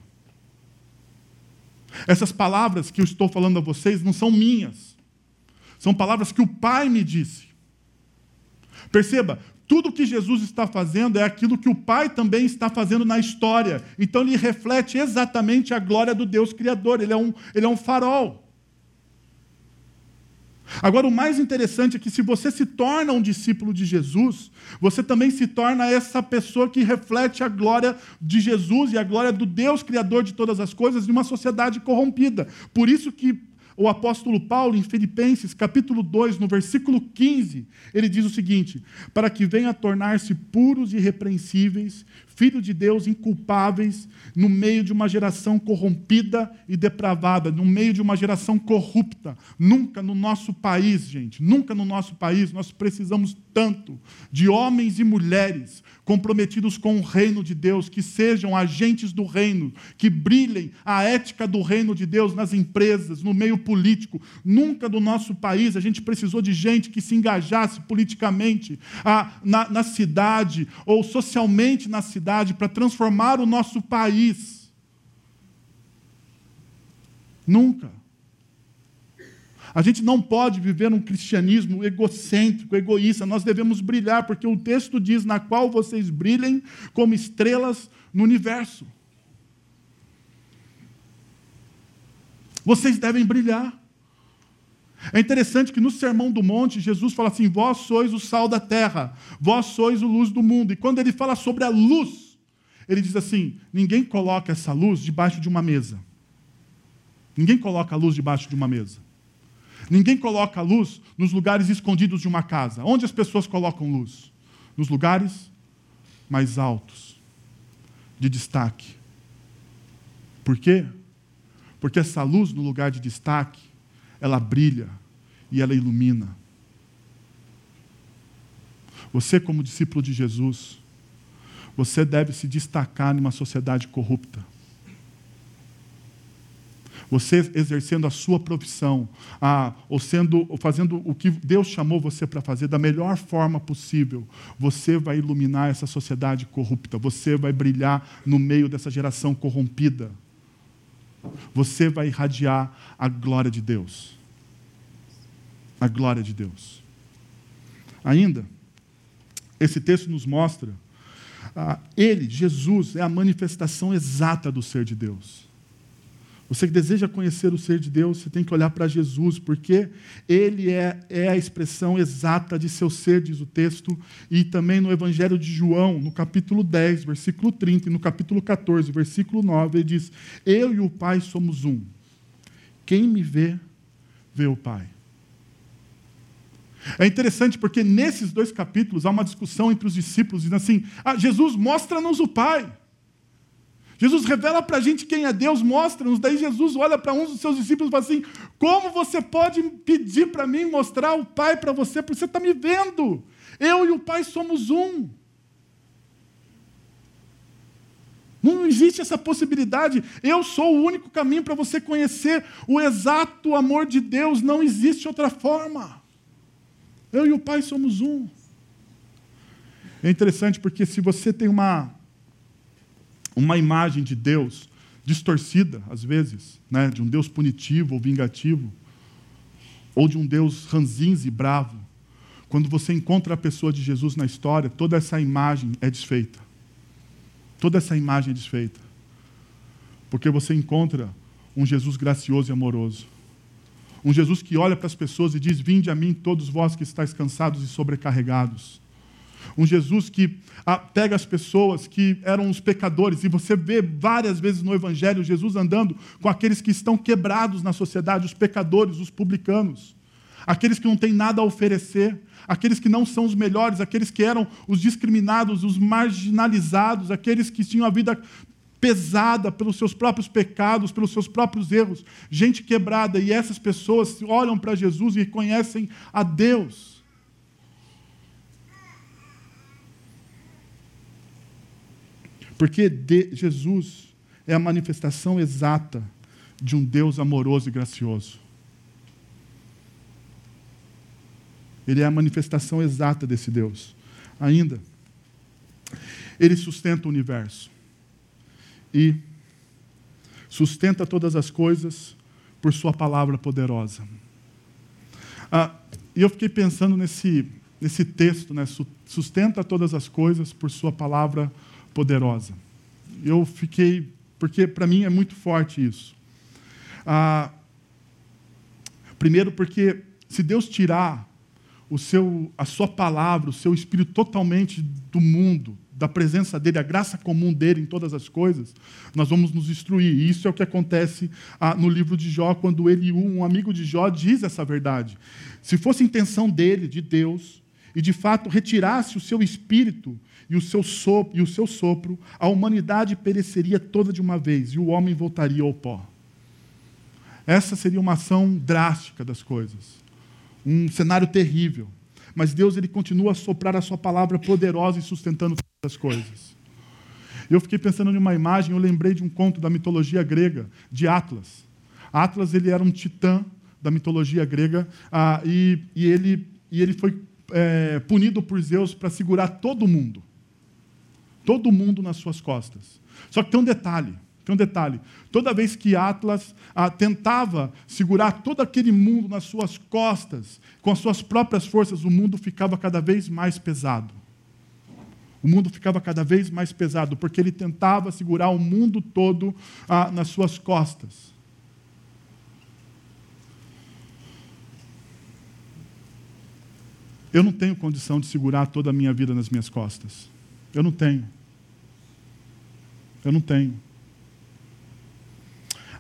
Essas palavras que eu estou falando a vocês não são minhas. São palavras que o Pai me disse. Perceba, tudo que Jesus está fazendo é aquilo que o Pai também está fazendo na história. Então ele reflete exatamente a glória do Deus Criador. Ele é um, ele é um farol. Agora, o mais interessante é que, se você se torna um discípulo de Jesus, você também se torna essa pessoa que reflete a glória de Jesus e a glória do Deus Criador de todas as coisas em uma sociedade corrompida. Por isso que o apóstolo Paulo, em Filipenses, capítulo 2, no versículo 15, ele diz o seguinte: Para que venha a tornar-se puros e irrepreensíveis, filhos de Deus inculpáveis, no meio de uma geração corrompida e depravada, no meio de uma geração corrupta. Nunca no nosso país, gente, nunca no nosso país nós precisamos tanto de homens e mulheres comprometidos com o reino de Deus, que sejam agentes do reino, que brilhem a ética do reino de Deus nas empresas, no meio político. Nunca no nosso país a gente precisou de gente que se engajasse politicamente a, na, na cidade ou socialmente na cidade para transformar o nosso país. Nunca. A gente não pode viver um cristianismo egocêntrico, egoísta. Nós devemos brilhar, porque o texto diz: na qual vocês brilhem como estrelas no universo. Vocês devem brilhar. É interessante que no Sermão do Monte, Jesus fala assim: Vós sois o sal da terra, vós sois o luz do mundo. E quando ele fala sobre a luz, ele diz assim: Ninguém coloca essa luz debaixo de uma mesa. Ninguém coloca a luz debaixo de uma mesa. Ninguém coloca luz nos lugares escondidos de uma casa. Onde as pessoas colocam luz? Nos lugares mais altos, de destaque. Por quê? Porque essa luz no lugar de destaque, ela brilha e ela ilumina. Você, como discípulo de Jesus, você deve se destacar numa sociedade corrupta você exercendo a sua profissão, ah, ou sendo, ou fazendo o que Deus chamou você para fazer da melhor forma possível, você vai iluminar essa sociedade corrupta, você vai brilhar no meio dessa geração corrompida. Você vai irradiar a glória de Deus. A glória de Deus. Ainda, esse texto nos mostra, ah, ele, Jesus, é a manifestação exata do ser de Deus. Você que deseja conhecer o ser de Deus, você tem que olhar para Jesus, porque Ele é, é a expressão exata de seu ser, diz o texto, e também no Evangelho de João, no capítulo 10, versículo 30, e no capítulo 14, versículo 9, ele diz: Eu e o Pai somos um. Quem me vê, vê o Pai. É interessante porque nesses dois capítulos há uma discussão entre os discípulos, dizendo assim: ah, Jesus, mostra-nos o Pai. Jesus revela para a gente quem é Deus, mostra-nos. Daí Jesus olha para um dos seus discípulos e fala assim: Como você pode pedir para mim mostrar o Pai para você? Porque você está me vendo. Eu e o Pai somos um. Não existe essa possibilidade. Eu sou o único caminho para você conhecer o exato amor de Deus. Não existe outra forma. Eu e o Pai somos um. É interessante porque se você tem uma uma imagem de Deus distorcida, às vezes, né, de um Deus punitivo ou vingativo, ou de um Deus ranzinza e bravo, quando você encontra a pessoa de Jesus na história, toda essa imagem é desfeita. Toda essa imagem é desfeita. Porque você encontra um Jesus gracioso e amoroso. Um Jesus que olha para as pessoas e diz: Vinde a mim, todos vós que estáis cansados e sobrecarregados. Um Jesus que ah, pega as pessoas que eram os pecadores, e você vê várias vezes no Evangelho Jesus andando com aqueles que estão quebrados na sociedade, os pecadores, os publicanos, aqueles que não têm nada a oferecer, aqueles que não são os melhores, aqueles que eram os discriminados, os marginalizados, aqueles que tinham a vida pesada pelos seus próprios pecados, pelos seus próprios erros, gente quebrada, e essas pessoas olham para Jesus e reconhecem a Deus. Porque Jesus é a manifestação exata de um Deus amoroso e gracioso. Ele é a manifestação exata desse Deus. Ainda, ele sustenta o universo e sustenta todas as coisas por Sua palavra poderosa. Ah, e eu fiquei pensando nesse, nesse texto, né? sustenta todas as coisas por Sua palavra poderosa poderosa. Eu fiquei, porque para mim é muito forte isso. Ah, primeiro, porque se Deus tirar o seu, a sua palavra, o seu espírito totalmente do mundo, da presença dele, a graça comum dele em todas as coisas, nós vamos nos destruir. E isso é o que acontece ah, no livro de Jó, quando ele, um amigo de Jó, diz essa verdade. Se fosse intenção dele, de Deus, e de fato retirasse o seu espírito e o seu sopro, e o seu sopro, a humanidade pereceria toda de uma vez e o homem voltaria ao pó. Essa seria uma ação drástica das coisas, um cenário terrível. Mas Deus ele continua a soprar a sua palavra poderosa e sustentando todas as coisas. Eu fiquei pensando em uma imagem, eu lembrei de um conto da mitologia grega, de Atlas. Atlas ele era um titã da mitologia grega ah, e, e, ele, e ele foi é, punido por Zeus para segurar todo mundo todo mundo nas suas costas. Só que tem um detalhe, tem um detalhe. Toda vez que Atlas ah, tentava segurar todo aquele mundo nas suas costas, com as suas próprias forças, o mundo ficava cada vez mais pesado. O mundo ficava cada vez mais pesado, porque ele tentava segurar o mundo todo ah, nas suas costas. Eu não tenho condição de segurar toda a minha vida nas minhas costas. Eu não tenho. Eu não tenho.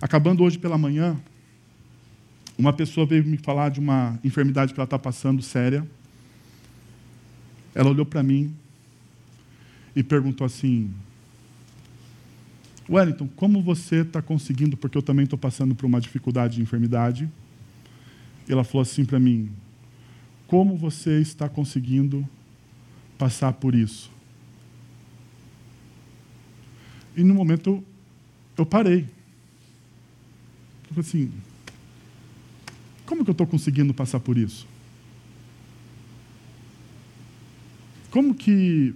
Acabando hoje pela manhã, uma pessoa veio me falar de uma enfermidade que ela está passando séria. Ela olhou para mim e perguntou assim: Wellington, como você está conseguindo? Porque eu também estou passando por uma dificuldade de enfermidade. E ela falou assim para mim: Como você está conseguindo passar por isso? E no momento eu parei. Eu falei assim: como que eu estou conseguindo passar por isso? Como que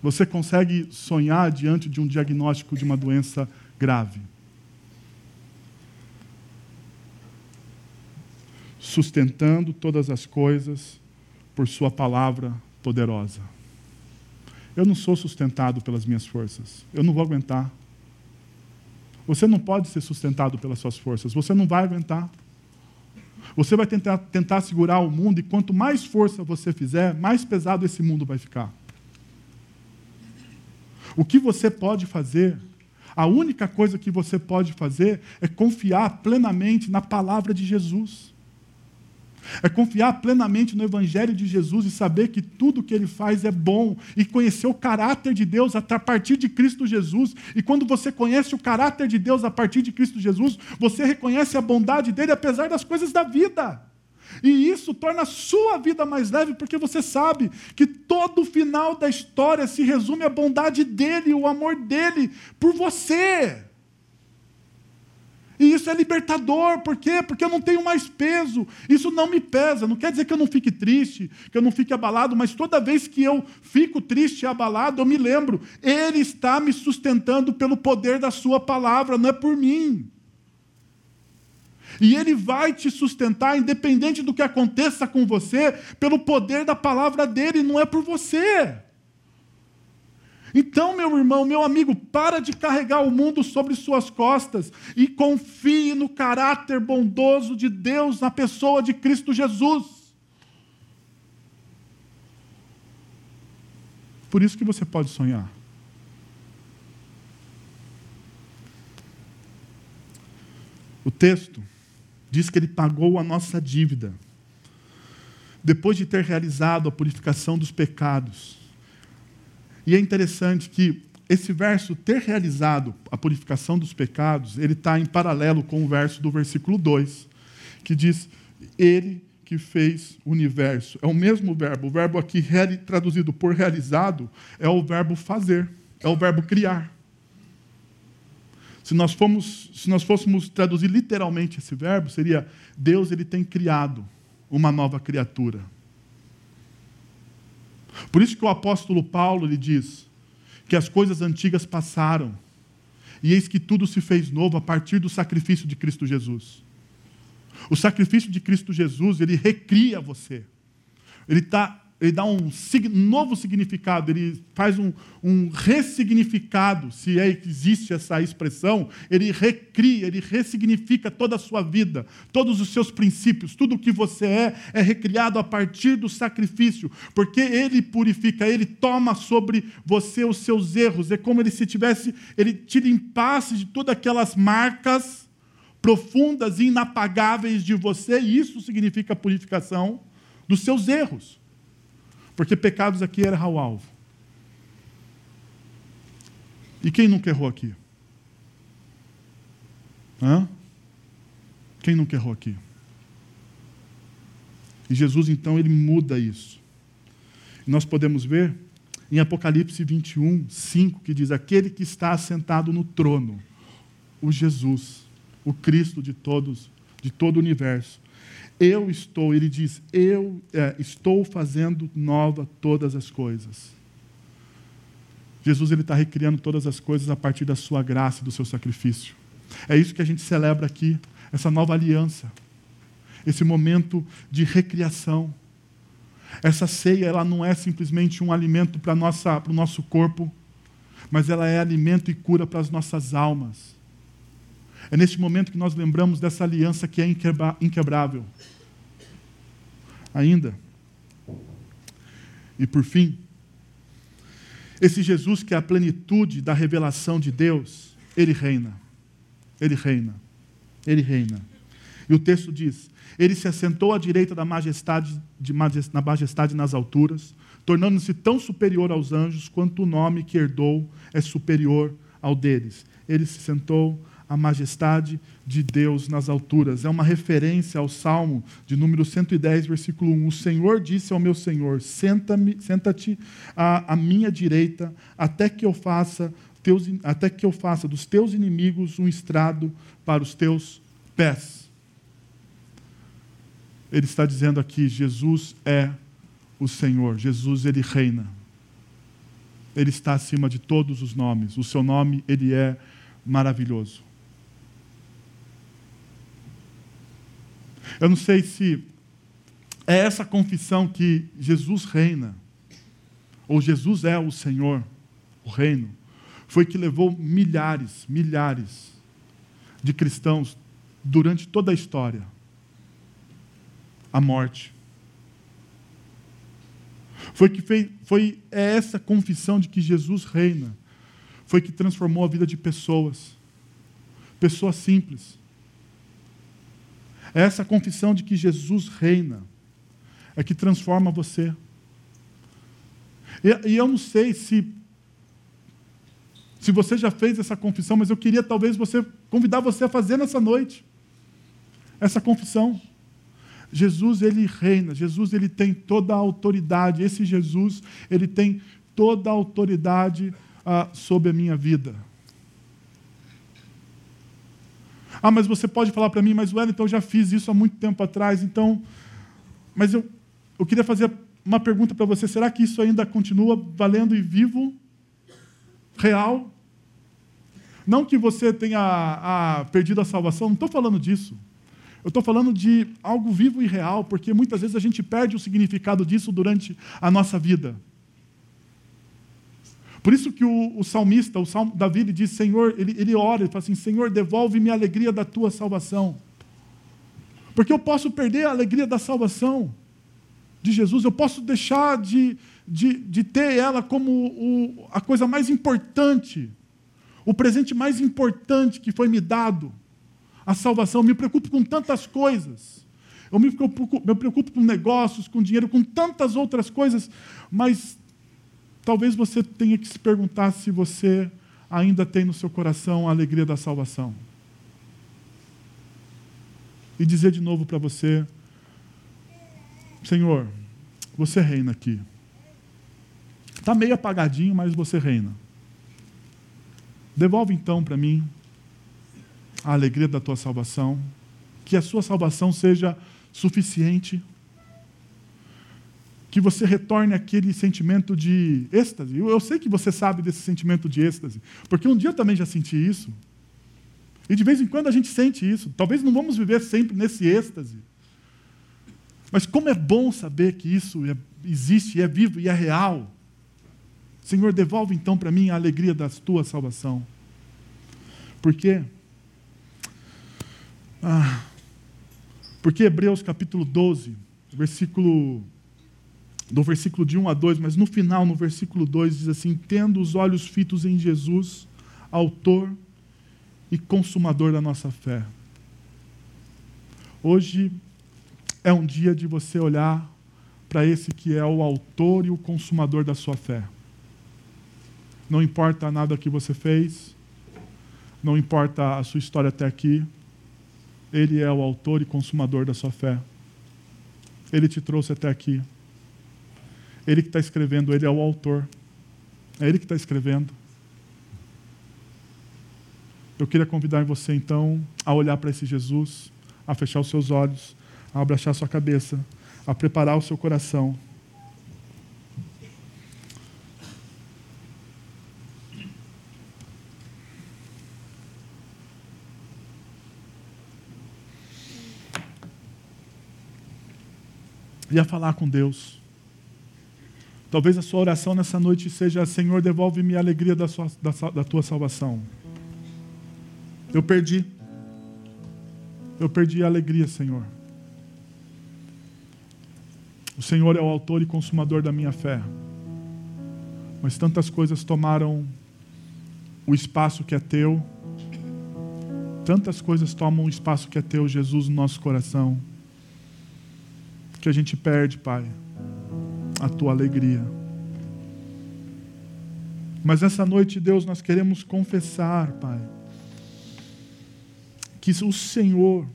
você consegue sonhar diante de um diagnóstico de uma doença grave? Sustentando todas as coisas por Sua palavra poderosa. Eu não sou sustentado pelas minhas forças. Eu não vou aguentar. Você não pode ser sustentado pelas suas forças. Você não vai aguentar. Você vai tentar, tentar segurar o mundo, e quanto mais força você fizer, mais pesado esse mundo vai ficar. O que você pode fazer, a única coisa que você pode fazer é confiar plenamente na palavra de Jesus. É confiar plenamente no Evangelho de Jesus e saber que tudo que ele faz é bom e conhecer o caráter de Deus a partir de Cristo Jesus. E quando você conhece o caráter de Deus a partir de Cristo Jesus, você reconhece a bondade dele apesar das coisas da vida. E isso torna a sua vida mais leve, porque você sabe que todo o final da história se resume à bondade dele, o amor dele por você. E isso é libertador, por quê? Porque eu não tenho mais peso, isso não me pesa. Não quer dizer que eu não fique triste, que eu não fique abalado, mas toda vez que eu fico triste e abalado, eu me lembro, Ele está me sustentando pelo poder da Sua palavra, não é por mim. E Ele vai te sustentar, independente do que aconteça com você, pelo poder da palavra dele, não é por você. Então, meu irmão, meu amigo, para de carregar o mundo sobre suas costas e confie no caráter bondoso de Deus na pessoa de Cristo Jesus. Por isso que você pode sonhar. O texto diz que ele pagou a nossa dívida. Depois de ter realizado a purificação dos pecados, e é interessante que esse verso, ter realizado a purificação dos pecados, ele está em paralelo com o verso do versículo 2, que diz: Ele que fez o universo. É o mesmo verbo. O verbo aqui traduzido por realizado é o verbo fazer, é o verbo criar. Se nós, fomos, se nós fôssemos traduzir literalmente esse verbo, seria: Deus ele tem criado uma nova criatura. Por isso que o apóstolo Paulo lhe diz que as coisas antigas passaram e eis que tudo se fez novo a partir do sacrifício de Cristo Jesus. O sacrifício de Cristo Jesus, ele recria você. Ele está ele dá um novo significado, ele faz um, um ressignificado, se é existe essa expressão, ele recria, ele ressignifica toda a sua vida, todos os seus princípios, tudo o que você é, é recriado a partir do sacrifício, porque ele purifica, ele toma sobre você os seus erros, é como ele se tivesse, ele te limpasse de todas aquelas marcas profundas e inapagáveis de você, e isso significa purificação dos seus erros. Porque pecados aqui era o alvo. E quem nunca errou aqui? Hã? Quem nunca errou aqui? E Jesus, então, ele muda isso. E nós podemos ver em Apocalipse 21, 5, que diz: Aquele que está assentado no trono, o Jesus, o Cristo de todos, de todo o universo, eu estou, ele diz, eu é, estou fazendo nova todas as coisas. Jesus ele está recriando todas as coisas a partir da sua graça e do seu sacrifício. É isso que a gente celebra aqui, essa nova aliança, esse momento de recriação. Essa ceia ela não é simplesmente um alimento para o nosso corpo, mas ela é alimento e cura para as nossas almas. É neste momento que nós lembramos dessa aliança que é inquebrável. Ainda. E por fim, esse Jesus que é a plenitude da revelação de Deus, ele reina. Ele reina. Ele reina. E o texto diz: Ele se assentou à direita da majestade, de na majestade nas alturas, tornando-se tão superior aos anjos quanto o nome que herdou é superior ao deles. Ele se sentou a majestade de Deus nas alturas. É uma referência ao Salmo de número 110, versículo 1. O Senhor disse ao meu Senhor: Senta-te à, à minha direita, até que eu faça teus, até que eu faça dos teus inimigos um estrado para os teus pés. Ele está dizendo aqui: Jesus é o Senhor, Jesus ele reina. Ele está acima de todos os nomes. O seu nome ele é maravilhoso. Eu não sei se é essa confissão que Jesus reina, ou Jesus é o Senhor, o reino, foi que levou milhares, milhares de cristãos durante toda a história à morte. Foi que fez, foi é essa confissão de que Jesus reina, foi que transformou a vida de pessoas, pessoas simples essa confissão de que Jesus reina é que transforma você. E, e eu não sei se se você já fez essa confissão, mas eu queria talvez você convidar você a fazer nessa noite essa confissão. Jesus ele reina, Jesus ele tem toda a autoridade. Esse Jesus ele tem toda a autoridade ah, sobre a minha vida. Ah, mas você pode falar para mim, mas Wellington, eu já fiz isso há muito tempo atrás, então. Mas eu, eu queria fazer uma pergunta para você: será que isso ainda continua valendo e vivo? Real? Não que você tenha ah, perdido a salvação, não estou falando disso. Eu estou falando de algo vivo e real, porque muitas vezes a gente perde o significado disso durante a nossa vida. Por isso que o, o salmista, o salmo, Davi, ele diz, Senhor, ele, ele ora, ele fala assim, Senhor, devolve-me a alegria da tua salvação. Porque eu posso perder a alegria da salvação de Jesus, eu posso deixar de, de, de ter ela como o, a coisa mais importante, o presente mais importante que foi me dado, a salvação. Eu me preocupo com tantas coisas. Eu me preocupo, me preocupo com negócios, com dinheiro, com tantas outras coisas, mas Talvez você tenha que se perguntar se você ainda tem no seu coração a alegria da salvação. E dizer de novo para você: Senhor, você reina aqui. Está meio apagadinho, mas você reina. Devolve então para mim a alegria da tua salvação, que a sua salvação seja suficiente que você retorne aquele sentimento de êxtase. Eu, sei que você sabe desse sentimento de êxtase, porque um dia eu também já senti isso. E de vez em quando a gente sente isso. Talvez não vamos viver sempre nesse êxtase. Mas como é bom saber que isso é, existe, é vivo e é real. Senhor, devolve então para mim a alegria da tua salvação. Por quê? Ah, porque Hebreus capítulo 12, versículo do versículo de 1 a 2, mas no final, no versículo 2, diz assim: Tendo os olhos fitos em Jesus, Autor e Consumador da nossa fé. Hoje é um dia de você olhar para esse que é o Autor e o Consumador da sua fé. Não importa nada que você fez, não importa a sua história até aqui, Ele é o Autor e Consumador da sua fé. Ele te trouxe até aqui. Ele que está escrevendo, ele é o autor. É ele que está escrevendo. Eu queria convidar você, então, a olhar para esse Jesus, a fechar os seus olhos, a abraçar sua cabeça, a preparar o seu coração. E a falar com Deus. Talvez a sua oração nessa noite seja: Senhor, devolve-me a alegria da, sua, da, da tua salvação. Eu perdi. Eu perdi a alegria, Senhor. O Senhor é o autor e consumador da minha fé. Mas tantas coisas tomaram o espaço que é teu. Tantas coisas tomam o espaço que é teu, Jesus, no nosso coração. Que a gente perde, Pai a tua alegria. Mas essa noite, Deus, nós queremos confessar, Pai, que o Senhor,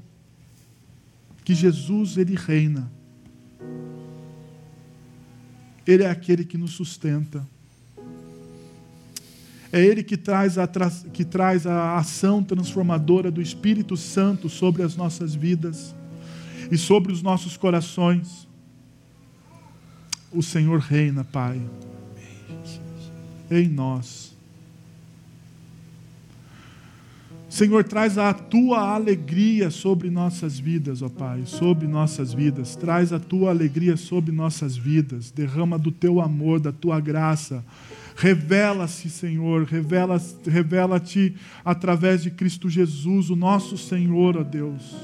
que Jesus, Ele reina. Ele é aquele que nos sustenta. É Ele que traz, a, que traz a ação transformadora do Espírito Santo sobre as nossas vidas e sobre os nossos corações. O Senhor reina, Pai, em nós. Senhor, traz a tua alegria sobre nossas vidas, ó Pai, sobre nossas vidas. Traz a tua alegria sobre nossas vidas. Derrama do teu amor, da tua graça. Revela-se, Senhor, revela-te revela através de Cristo Jesus, o nosso Senhor, ó Deus.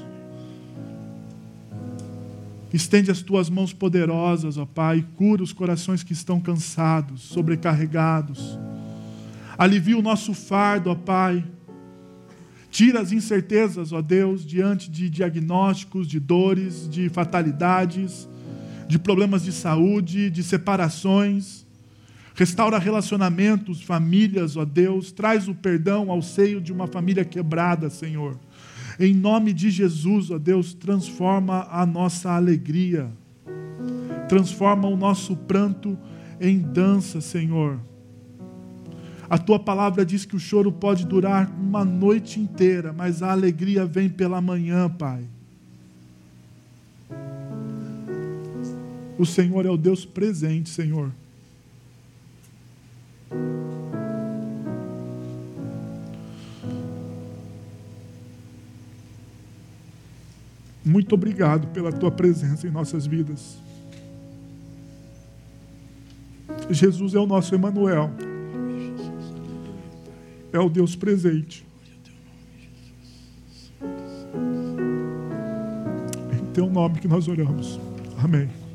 Estende as tuas mãos poderosas, ó Pai, e cura os corações que estão cansados, sobrecarregados. Alivia o nosso fardo, ó Pai. Tira as incertezas, ó Deus, diante de diagnósticos, de dores, de fatalidades, de problemas de saúde, de separações. Restaura relacionamentos, famílias, ó Deus. Traz o perdão ao seio de uma família quebrada, Senhor. Em nome de Jesus, ó Deus, transforma a nossa alegria. Transforma o nosso pranto em dança, Senhor. A tua palavra diz que o choro pode durar uma noite inteira, mas a alegria vem pela manhã, Pai. O Senhor é o Deus presente, Senhor. Muito obrigado pela tua presença em nossas vidas. Jesus é o nosso Emanuel é o Deus presente. Em teu nome que nós oramos. Amém.